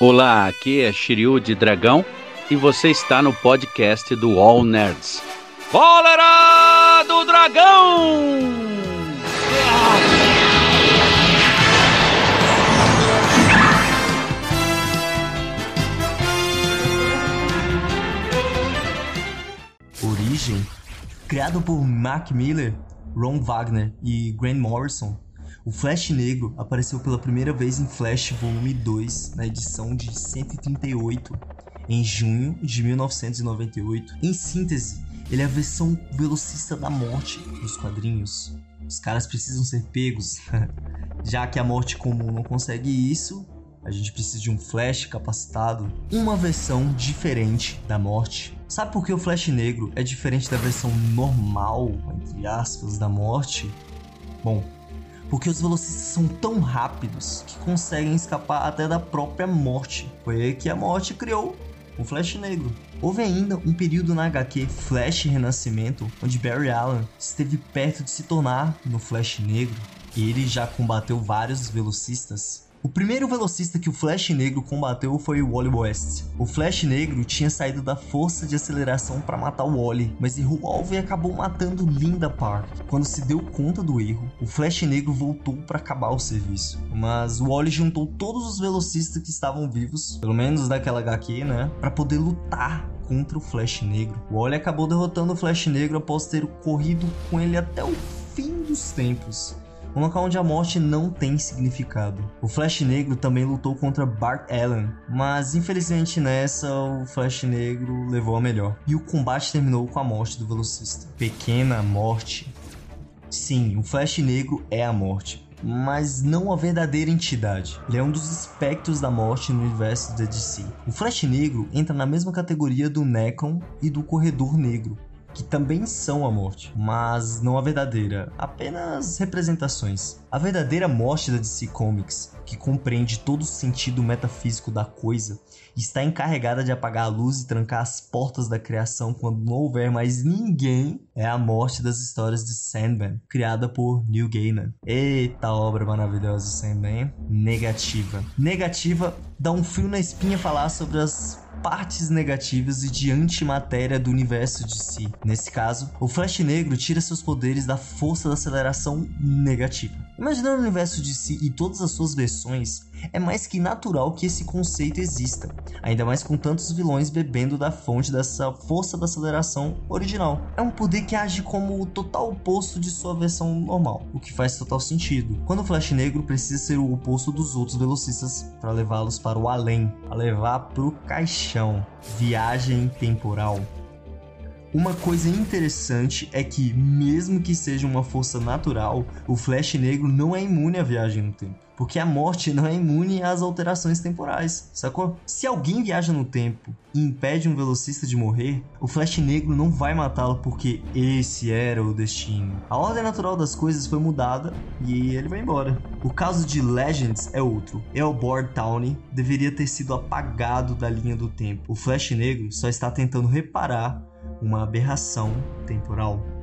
Olá, aqui é Shiryu de Dragão e você está no podcast do All Nerds. Cólera do Dragão! Origem, criado por Mark Miller, Ron Wagner e Grant Morrison, o Flash Negro apareceu pela primeira vez em Flash Volume 2, na edição de 138, em junho de 1998. Em síntese, ele é a versão velocista da morte dos quadrinhos. Os caras precisam ser pegos. Já que a morte comum não consegue isso, a gente precisa de um Flash capacitado, uma versão diferente da morte. Sabe por que o Flash Negro é diferente da versão normal, entre aspas, da morte? Bom, porque os velocistas são tão rápidos que conseguem escapar até da própria morte. Foi aí que a morte criou o Flash Negro. Houve ainda um período na HQ Flash Renascimento, onde Barry Allen esteve perto de se tornar no Flash Negro. Ele já combateu vários velocistas o primeiro velocista que o Flash Negro combateu foi o Wally West. O Flash Negro tinha saído da força de aceleração para matar o Wally, mas errou o alvo e acabou matando Linda Park. Quando se deu conta do erro, o Flash Negro voltou para acabar o serviço. Mas o Wally juntou todos os velocistas que estavam vivos, pelo menos daquela HQ, né, para poder lutar contra o Flash Negro. O Wally acabou derrotando o Flash Negro após ter corrido com ele até o fim dos tempos um local onde a morte não tem significado. O Flash Negro também lutou contra Bart Allen, mas infelizmente nessa o Flash Negro levou a melhor. E o combate terminou com a morte do velocista. Pequena morte. Sim, o Flash Negro é a morte, mas não a verdadeira entidade. Ele é um dos espectros da morte no universo da DC. O Flash Negro entra na mesma categoria do Necron e do Corredor Negro, que também são a morte, mas não a verdadeira, apenas representações. A verdadeira morte da DC Comics, que compreende todo o sentido metafísico da coisa, está encarregada de apagar a luz e trancar as portas da criação quando não houver mais ninguém, é a morte das histórias de Sandman, criada por Neil Gaiman. Eita obra maravilhosa Sandman, negativa. Negativa dá um fio na espinha falar sobre as partes negativas e de antimatéria do universo de si. Nesse caso, o Flash Negro tira seus poderes da força da aceleração negativa. Imaginando o universo de si e todas as suas versões, é mais que natural que esse conceito exista, ainda mais com tantos vilões bebendo da fonte dessa força da aceleração original. É um poder que age como o total oposto de sua versão normal, o que faz total sentido. Quando o Flash Negro precisa ser o oposto dos outros velocistas para levá-los para o além, a levar pro caixão. Viagem temporal. Uma coisa interessante é que, mesmo que seja uma força natural, o Flash Negro não é imune à viagem no tempo. Porque a morte não é imune às alterações temporais, sacou? Se alguém viaja no tempo e impede um velocista de morrer, o Flash Negro não vai matá-lo porque esse era o destino. A ordem natural das coisas foi mudada e ele vai embora. O caso de Legends é outro. Elbord Towney deveria ter sido apagado da linha do tempo. O Flash Negro só está tentando reparar uma aberração temporal.